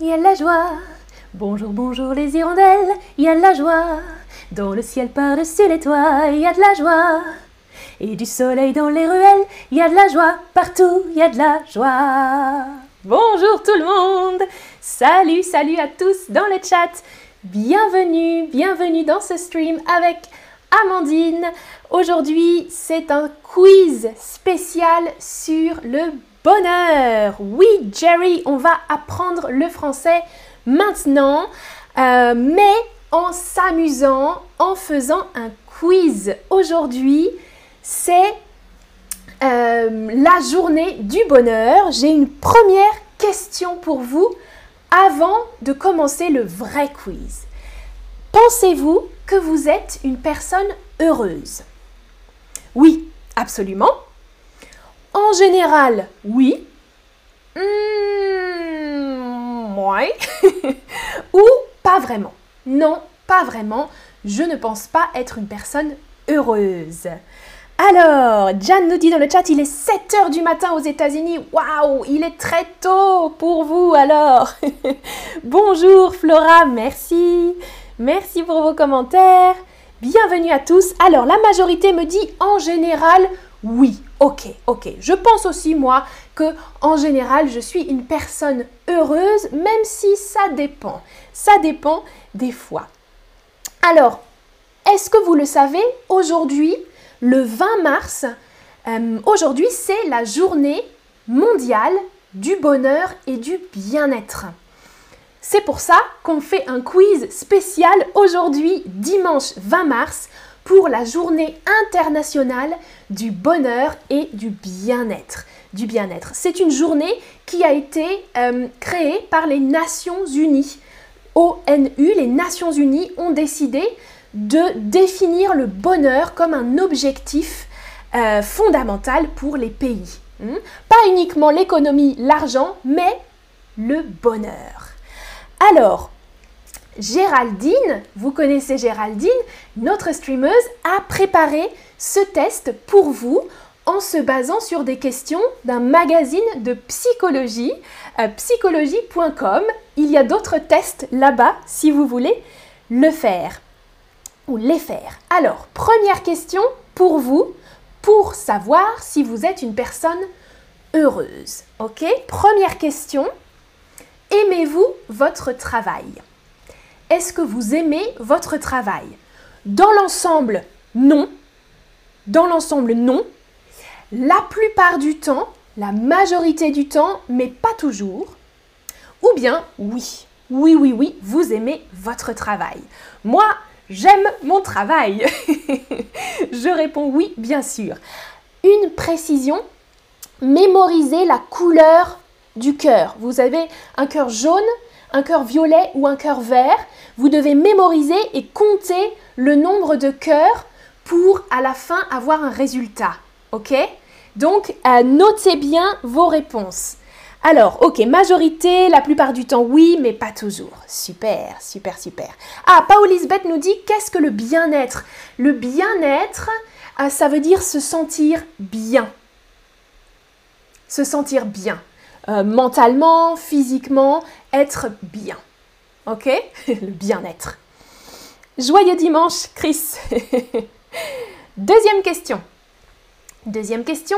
il y a de la joie. Bonjour, bonjour les hirondelles, il y a de la joie. Dans le ciel par-dessus les toits, il y a de la joie. Et du soleil dans les ruelles, il y a de la joie. Partout, il y a de la joie. Bonjour tout le monde. Salut, salut à tous dans le chat. Bienvenue, bienvenue dans ce stream avec Amandine. Aujourd'hui, c'est un quiz spécial sur le bonheur. Oui, Jerry, on va apprendre le français maintenant, euh, mais en s'amusant, en faisant un quiz. Aujourd'hui, c'est euh, la journée du bonheur. J'ai une première question pour vous avant de commencer le vrai quiz. Pensez-vous que vous êtes une personne heureuse? Oui, absolument. En général, oui. Hmm, ouais. Ou pas vraiment. Non, pas vraiment. Je ne pense pas être une personne heureuse. Alors, Jan nous dit dans le chat, il est 7h du matin aux États-Unis. Waouh, il est très tôt pour vous alors. Bonjour Flora, merci. Merci pour vos commentaires. Bienvenue à tous. Alors, la majorité me dit en général oui. Ok, ok. Je pense aussi moi que en général, je suis une personne heureuse même si ça dépend. Ça dépend des fois. Alors, est-ce que vous le savez aujourd'hui le 20 mars, euh, aujourd'hui, c'est la journée mondiale du bonheur et du bien-être. C'est pour ça qu'on fait un quiz spécial aujourd'hui, dimanche 20 mars, pour la journée internationale du bonheur et du bien-être. C'est une journée qui a été euh, créée par les Nations Unies. ONU, les Nations Unies ont décidé de définir le bonheur comme un objectif euh, fondamental pour les pays. Hmm? Pas uniquement l'économie, l'argent, mais le bonheur. Alors, Géraldine, vous connaissez Géraldine, notre streameuse, a préparé ce test pour vous en se basant sur des questions d'un magazine de psychologie, euh, psychologie.com. Il y a d'autres tests là-bas si vous voulez le faire ou les faire. Alors, première question pour vous, pour savoir si vous êtes une personne heureuse. Ok? Première question. Aimez-vous votre travail? Est-ce que vous aimez votre travail? Dans l'ensemble, non. Dans l'ensemble, non. La plupart du temps, la majorité du temps, mais pas toujours. Ou bien, oui. Oui, oui, oui, vous aimez votre travail. Moi, J'aime mon travail. Je réponds oui, bien sûr. Une précision, mémorisez la couleur du cœur. Vous avez un cœur jaune, un cœur violet ou un cœur vert. Vous devez mémoriser et compter le nombre de cœurs pour à la fin avoir un résultat. Ok? Donc, euh, notez bien vos réponses. Alors, ok, majorité, la plupart du temps oui, mais pas toujours. Super, super, super. Ah, Paulisbeth nous dit qu'est-ce que le bien-être? Le bien-être, euh, ça veut dire se sentir bien. Se sentir bien. Euh, mentalement, physiquement, bien. Ok? Le bien-être. Joyeux dimanche, Chris. Deuxième question. Deuxième question.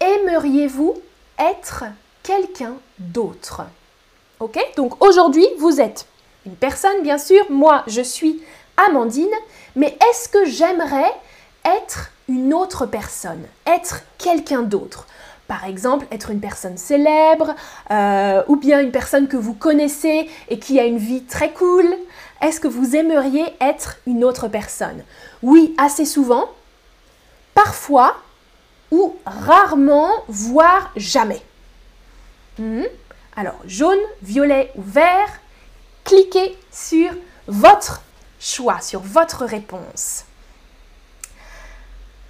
Aimeriez-vous être quelqu'un d'autre? Ok? Donc aujourd'hui, vous êtes une personne, bien sûr. Moi, je suis Amandine. Mais est-ce que j'aimerais être une autre personne? Être quelqu'un d'autre? Par exemple, être une personne célèbre euh, ou bien une personne que vous connaissez et qui a une vie très cool. Est-ce que vous aimeriez être une autre personne? Oui, assez souvent, parfois ou rarement, voire jamais. Hmm? Alors, jaune, violet ou vert, cliquez sur votre choix, sur votre réponse.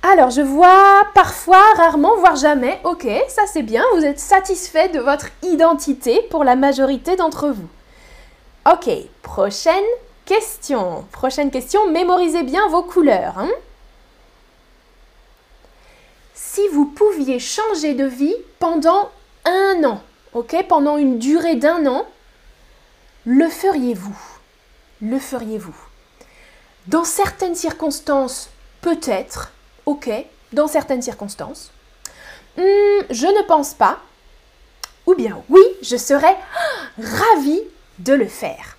Alors, je vois parfois, rarement, voire jamais. Ok, ça c'est bien. Vous êtes satisfait de votre identité pour la majorité d'entre vous. Ok, prochaine question. Prochaine question, mémorisez bien vos couleurs. Hein. si vous pouviez changer de vie pendant un an, ok, pendant une durée d'un an, Le feriez-vous? Le feriez-vous? Dans certaines circonstances, peut-être, ok, dans certaines circonstances. Hmm, je ne pense pas. Ou bien oui, je serais ravie de le faire.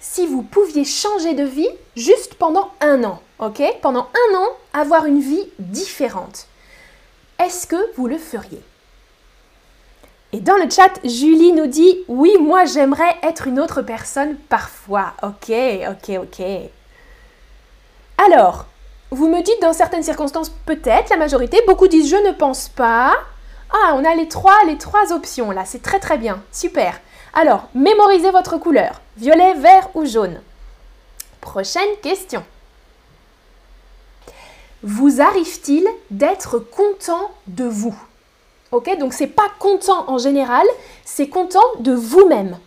Si vous pouviez changer de vie juste pendant un an, ok? Pendant un an, avoir une vie différente. Est-ce que vous le feriez? Et dans le chat, Julie nous dit Oui, moi j'aimerais être une autre personne parfois. Ok, ok, ok. Alors, vous me dites dans certaines circonstances peut-être, la majorité, beaucoup disent je ne pense pas. Ah, on a les trois, options là, c'est très très bien, super. Alors, mémorisez votre couleur, violet, vert ou jaune. Prochaine question. Vous arrive-t-il d'être content de vous? Ok, donc c'est pas content en général, c'est content de vous-même.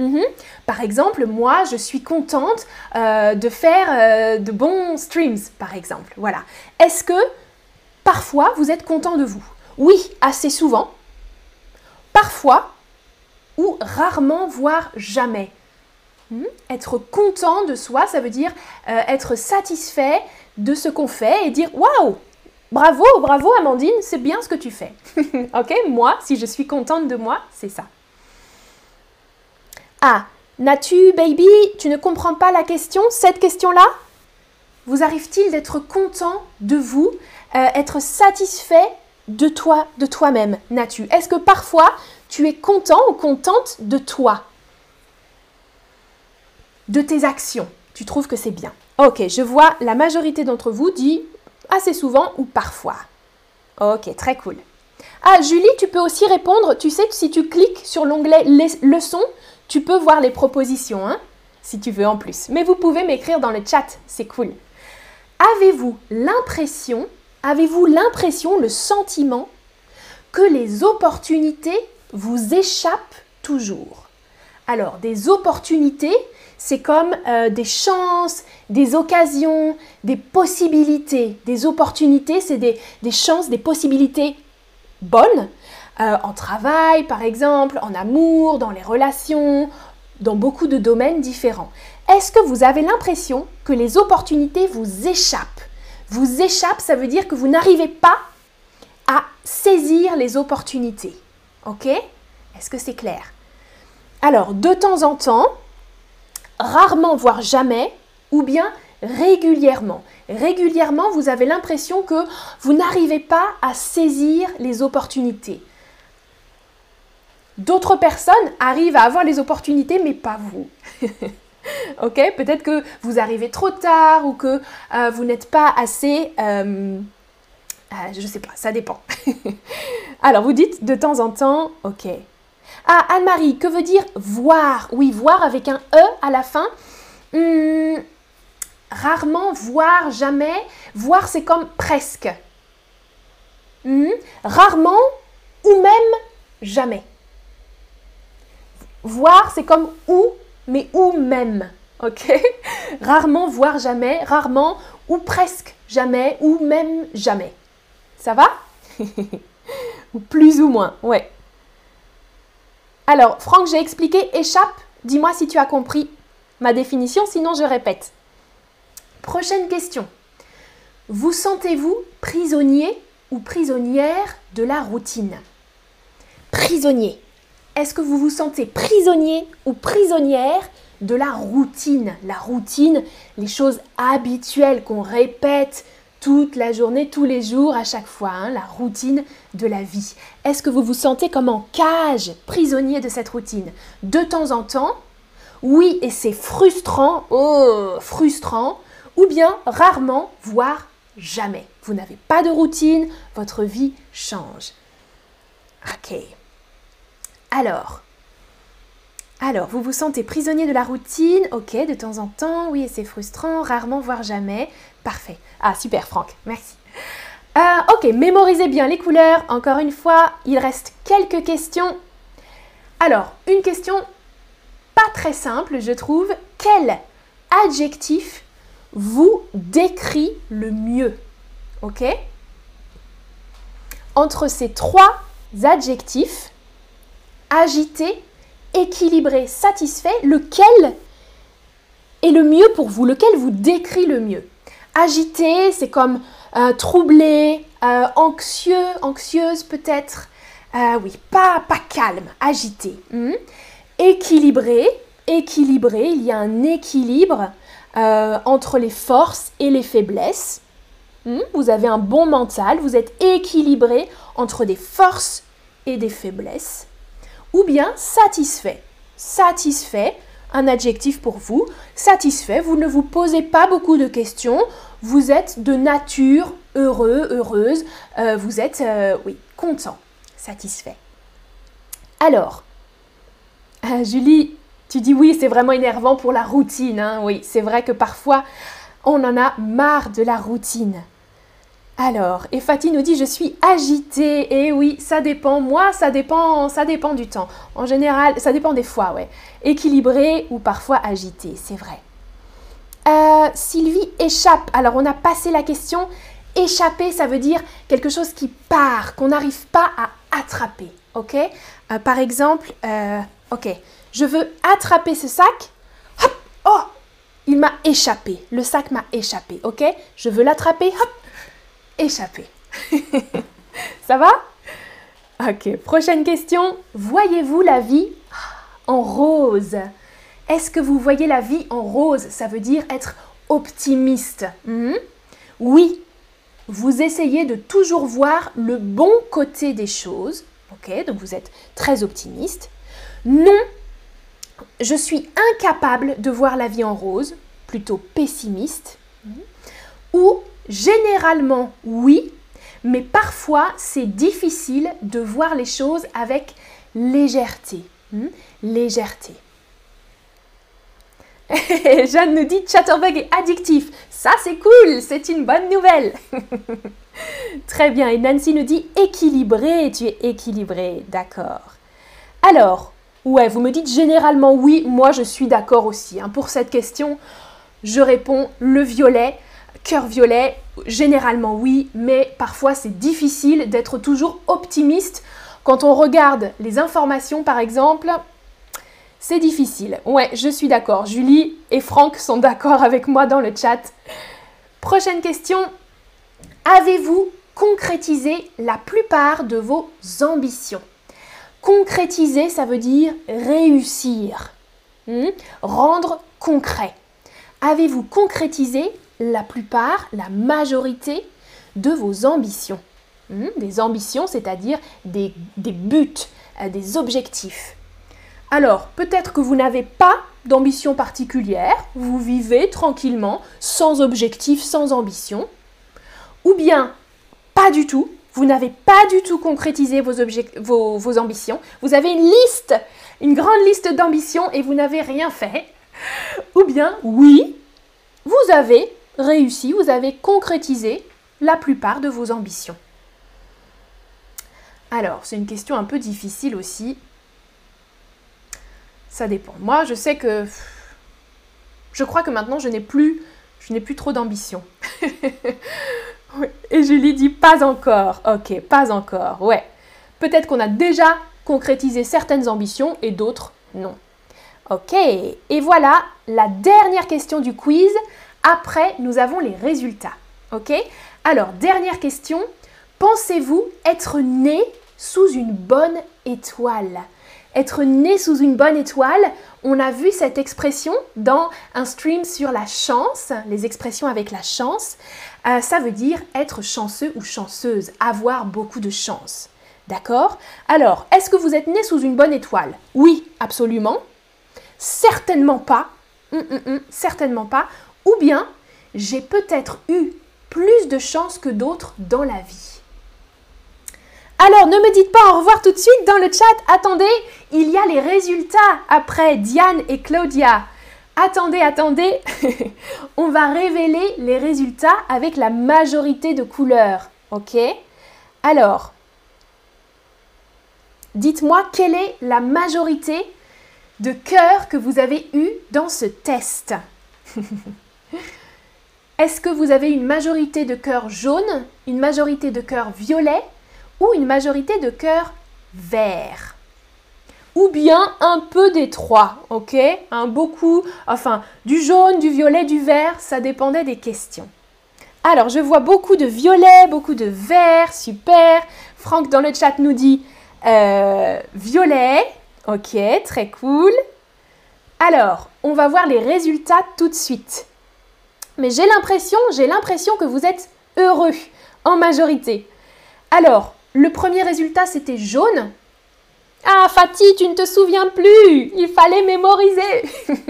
Mhm. Par exemple, moi, je suis contente euh, de faire euh, de bons streams, par exemple. Voilà. Est-ce que parfois vous êtes content de vous? Oui, assez souvent. Parfois ou rarement, voire jamais. Mhm. Être content de soi, ça veut dire euh, être satisfait de ce qu'on fait et dire waouh, bravo, bravo Amandine, c'est bien ce que tu fais. ok, moi, si je suis contente de moi, c'est ça. Ah, Natu, baby, tu ne comprends pas la question, cette question-là? Vous arrive-t-il d'être content de vous, euh, être satisfait de toi, de toi-même, Natu? Est-ce que parfois tu es content ou contente de toi? De tes actions Tu trouves que c'est bien Ok, je vois la majorité d'entre vous dit assez souvent ou parfois. Ok, très cool. Ah, Julie, tu peux aussi répondre. Tu sais, si tu cliques sur l'onglet leçons, tu peux voir les propositions, hein, si tu veux en plus. Mais vous pouvez m'écrire dans le chat, c'est cool. Avez-vous l'impression, avez-vous l'impression, le sentiment que les opportunités vous échappent toujours? Alors, des opportunités, c'est comme euh, des chances, des occasions, des possibilités. Des opportunités, c'est des, des chances, des possibilités bonnes euh, en travail par exemple, en amour, dans les relations, dans beaucoup de domaines différents. Est-ce que vous avez l'impression que les opportunités vous échappent? Vous échappent, ça veut dire que vous n'arrivez pas à saisir les opportunités. Ok? Est-ce que c'est clair? Alors, de temps en temps, rarement, voire jamais, ou bien régulièrement. Régulièrement, vous avez l'impression que vous n'arrivez pas à saisir les opportunités. D'autres personnes arrivent à avoir les opportunités, mais pas vous. ok Peut-être que vous arrivez trop tard ou que euh, vous n'êtes pas assez... Euh, euh, je sais pas, ça dépend. Alors, vous dites de temps en temps, ok. Ah, Anne-Marie, que veut dire voir? Oui, voir avec un E à la fin. Hmm, rarement, voir, jamais. Voir, c'est comme presque. Hmm, rarement ou même jamais. Voir, c'est comme ou, mais ou même. Ok? Rarement, voire jamais, rarement, ou presque jamais, ou même jamais. Ça va? Ou plus ou moins, ouais. Alors, Franck, j'ai expliqué échappe. Dis-moi si tu as compris ma définition, sinon je répète. Prochaine question. Vous sentez-vous prisonnier ou prisonnière de la routine? Prisonnier. Est-ce que vous vous sentez prisonnier ou prisonnière de la routine? La routine, les choses habituelles qu'on répète toute la journée, tous les jours, à chaque fois, hein, la routine de la vie. Est-ce que vous vous sentez comme en cage, prisonnier de cette routine? De temps en temps, oui, et c'est frustrant, oh, frustrant, ou bien rarement, voire jamais. Vous n'avez pas de routine, votre vie change. Ok. Alors, alors, vous vous sentez prisonnier de la routine, ok, de temps en temps, oui, c'est frustrant, rarement, voire jamais. Parfait. Ah, super, Franck, merci. Euh, ok, mémorisez bien les couleurs. Encore une fois, il reste quelques questions. Alors, une question pas très simple, je trouve. Quel adjectif vous décrit le mieux Ok? Entre ces trois adjectifs, agité, équilibré, satisfait, lequel est le mieux pour vous Lequel vous décrit le mieux? Agité, c'est comme euh, troublé, euh, anxieux, anxieuse peut-être? Euh, oui, pas, pas calme, agité. Hmm? Équilibré, équilibré, il y a un équilibre entre les forces et les faiblesses. Hmm? Vous avez un bon mental, vous êtes équilibré entre des forces et des faiblesses. Ou bien satisfait. Satisfait, un adjectif pour vous. Satisfait, vous ne vous posez pas beaucoup de questions. Vous êtes de nature heureux, heureuse. Euh, vous êtes, euh, oui, content, satisfait. Alors, euh, Julie, tu dis oui, c'est vraiment énervant pour la routine. Hein. Oui, c'est vrai que parfois, on en a marre de la routine. Alors, et Fatih nous dit je suis agitée. Et eh oui, ça dépend. Moi, ça dépend, ça dépend du temps. En général, ça dépend des fois, ouais. Équilibré ou parfois agité, c'est vrai. Euh, Sylvie échappe. Alors, on a passé la question. Échapper, ça veut dire quelque chose qui part, qu'on n'arrive pas à attraper. Ok? Euh, Par exemple, euh, je veux attraper ce sac. Hop Oh Il m'a échappé. Le sac m'a échappé. Ok? Je veux l'attraper. Hop échapper. Ça va? Ok, prochaine question. Voyez-vous la vie en rose? Est-ce que vous voyez la vie en rose? Ça veut dire être optimiste. Hmm? Oui, vous essayez de toujours voir le bon côté des choses. Ok, donc vous êtes très optimiste. Non, je suis incapable de voir la vie en rose, plutôt pessimiste. Hmm? Ou Généralement, oui, mais parfois c'est difficile de voir les choses avec légèreté. Hmm? Légèreté. Jeanne nous dit Chatterbug est addictif. Ça c'est cool, c'est une bonne nouvelle. Très bien. Et Nancy nous dit équilibré. Tu es équilibré, d'accord. Alors, ouais, vous me dites généralement oui. Moi je suis d'accord aussi. Hein. Pour cette question, je réponds le violet. Cœur violet, généralement oui, mais parfois c'est difficile d'être toujours optimiste. Quand on regarde les informations par exemple, c'est difficile. Ouais, je suis d'accord. Julie et Franck sont d'accord avec moi dans le chat. Prochaine question. Avez-vous concrétisé la plupart de vos ambitions? Concrétiser, ça veut dire réussir, hmm? rendre concret. Avez-vous concrétisé la plupart, la majorité de vos ambitions. Hmm, des ambitions, c'est-à-dire des, buts, euh, des objectifs. Alors, peut-être que vous n'avez pas d'ambition particulière, vous vivez tranquillement, sans objectif, sans ambition. Ou bien, pas du tout, vous n'avez pas du tout concrétisé vos, vos, vos ambitions. Vous avez une liste, une grande liste d'ambitions et vous n'avez rien fait. Ou bien, oui, vous avez réussi, vous avez concrétisé la plupart de vos ambitions. Alors, c'est une question un peu difficile aussi. Ça dépend. Moi, je sais que je crois que maintenant je n'ai plus je n'ai plus trop d'ambition. Et Julie dit pas encore. OK, pas encore. Ouais. Peut-être qu'on a déjà concrétisé certaines ambitions et d'autres non. OK. Et voilà la dernière question du quiz. Après, nous avons les résultats. OK? Alors, dernière question. Pensez-vous être né sous une bonne étoile? Être né sous une bonne étoile, on a vu cette expression dans un stream sur la chance, les expressions avec la chance. Euh, ça veut dire être chanceux ou chanceuse, avoir beaucoup de chance. D'accord? Alors, est-ce que vous êtes né sous une bonne étoile? Oui, absolument. Certainement pas. Hum, hum, hum, certainement pas ou bien j'ai peut-être eu plus de chance que d'autres dans la vie. Alors, ne me dites pas au revoir tout de suite dans le chat. Attendez, il y a les résultats après Diane et Claudia. Attendez, attendez. On va révéler les résultats avec la majorité de couleurs. OK? Alors, dites-moi quelle est la majorité de cœurs que vous avez eu dans ce test. Est-ce que vous avez une majorité de cœurs jaunes, une majorité de cœurs violets ou une majorité de cœurs verts ou bien un peu des trois, ok? Un beaucoup, enfin, du jaune, du violet, du vert, ça dépendait des questions. Alors, je vois beaucoup de violet, beaucoup de vert, super. Franck dans le chat nous dit euh, violet, ok, très cool. Alors, on va voir les résultats tout de suite. Mais j'ai l'impression, j'ai l'impression que vous êtes heureux en majorité. Alors, le premier résultat, c'était jaune. Ah, Fatih, tu ne te souviens plus Il fallait mémoriser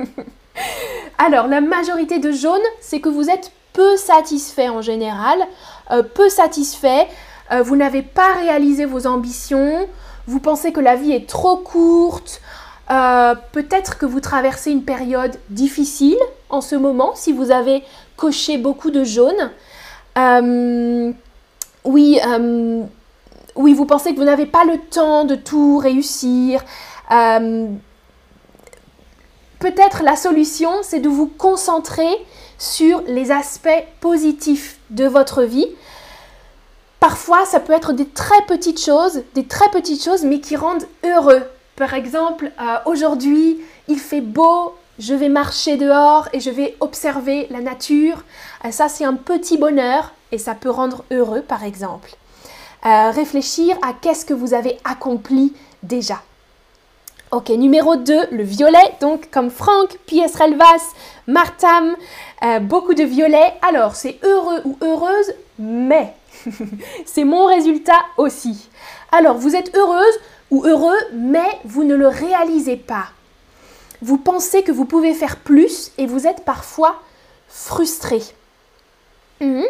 Alors, la majorité de jaune, c'est que vous êtes peu satisfait en général, euh, peu satisfait, euh, vous n'avez pas réalisé vos ambitions, vous pensez que la vie est trop courte, euh, peut-être que vous traversez une période difficile en ce moment si vous avez coché beaucoup de jaune. oui, oui, vous pensez que vous n'avez pas le temps de tout réussir. Euh, peut-être la solution, c'est de vous concentrer sur les aspects positifs de votre vie. Parfois, ça peut être des très petites choses, des très petites choses, mais qui rendent heureux. Par exemple, euh, aujourd'hui, il fait beau, je vais marcher dehors et je vais observer la nature. Euh, ça, c'est un petit bonheur et ça peut rendre heureux, par exemple. Euh, réfléchir à qu'est-ce que vous avez accompli déjà. Ok, numéro 2, le violet. Donc, comme Franck, P.S. Relvas, Martam, beaucoup de violet. Alors, c'est heureux ou heureuse, mais c'est mon résultat aussi. Alors, vous êtes heureuse ou heureux, mais vous ne le réalisez pas. Vous pensez que vous pouvez faire plus et vous êtes parfois frustré. Mhm.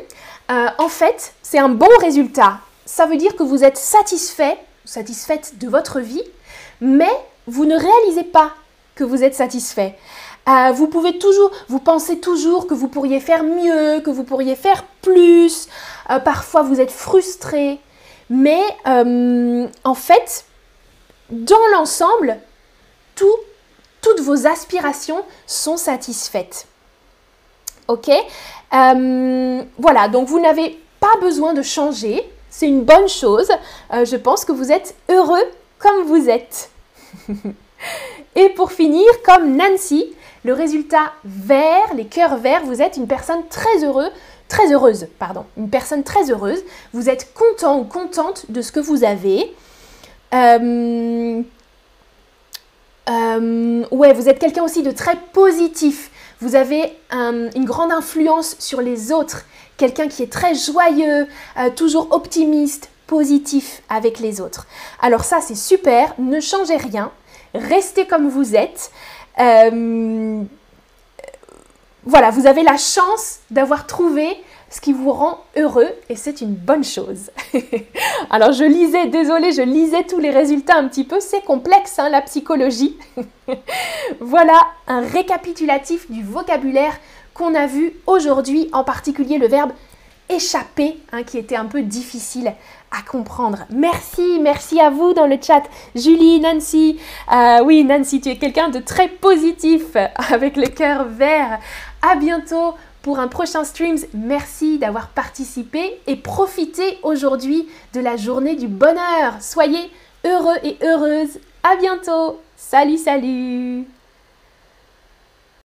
Euh, en fait, c'est un bon résultat ça veut dire que vous êtes satisfait, satisfaite de votre vie, mais vous ne réalisez pas que vous êtes satisfait. Euh, vous pouvez toujours, vous pensez toujours que vous pourriez faire mieux, que vous pourriez faire plus. Euh, parfois, vous êtes frustré. Mais en fait, dans l'ensemble, toutes vos aspirations sont satisfaites. Ok? Voilà, donc vous n'avez pas besoin de changer c'est une bonne chose. Euh, je pense que vous êtes heureux comme vous êtes. Et pour finir, comme Nancy, le résultat vert, les cœurs verts, vous êtes une personne très heureuse, très heureuse, pardon, une personne très heureuse. Vous êtes content ou contente de ce que vous avez. Euh, euh, ouais, vous êtes quelqu'un aussi de très positif. Vous avez une grande influence sur les autres quelqu'un qui est très joyeux, euh, toujours optimiste, positif avec les autres. Alors ça, c'est super, ne changez rien, restez comme vous êtes. Voilà, vous avez la chance d'avoir trouvé ce qui vous rend heureux et c'est une bonne chose. Alors je lisais, désolé, je lisais tous les résultats un petit peu, c'est complexe hein, la psychologie. voilà un récapitulatif du vocabulaire qu'on a vu aujourd'hui, en particulier le verbe échapper, hein, qui était un peu difficile à comprendre. Merci, merci à vous dans le chat. Julie, Nancy. Euh, oui, Nancy, tu es quelqu'un de très positif avec le cœur vert. À bientôt pour un prochain streams. Merci d'avoir participé et profitez aujourd'hui de la journée du bonheur. Soyez heureux et heureuses. À bientôt. Salut, salut.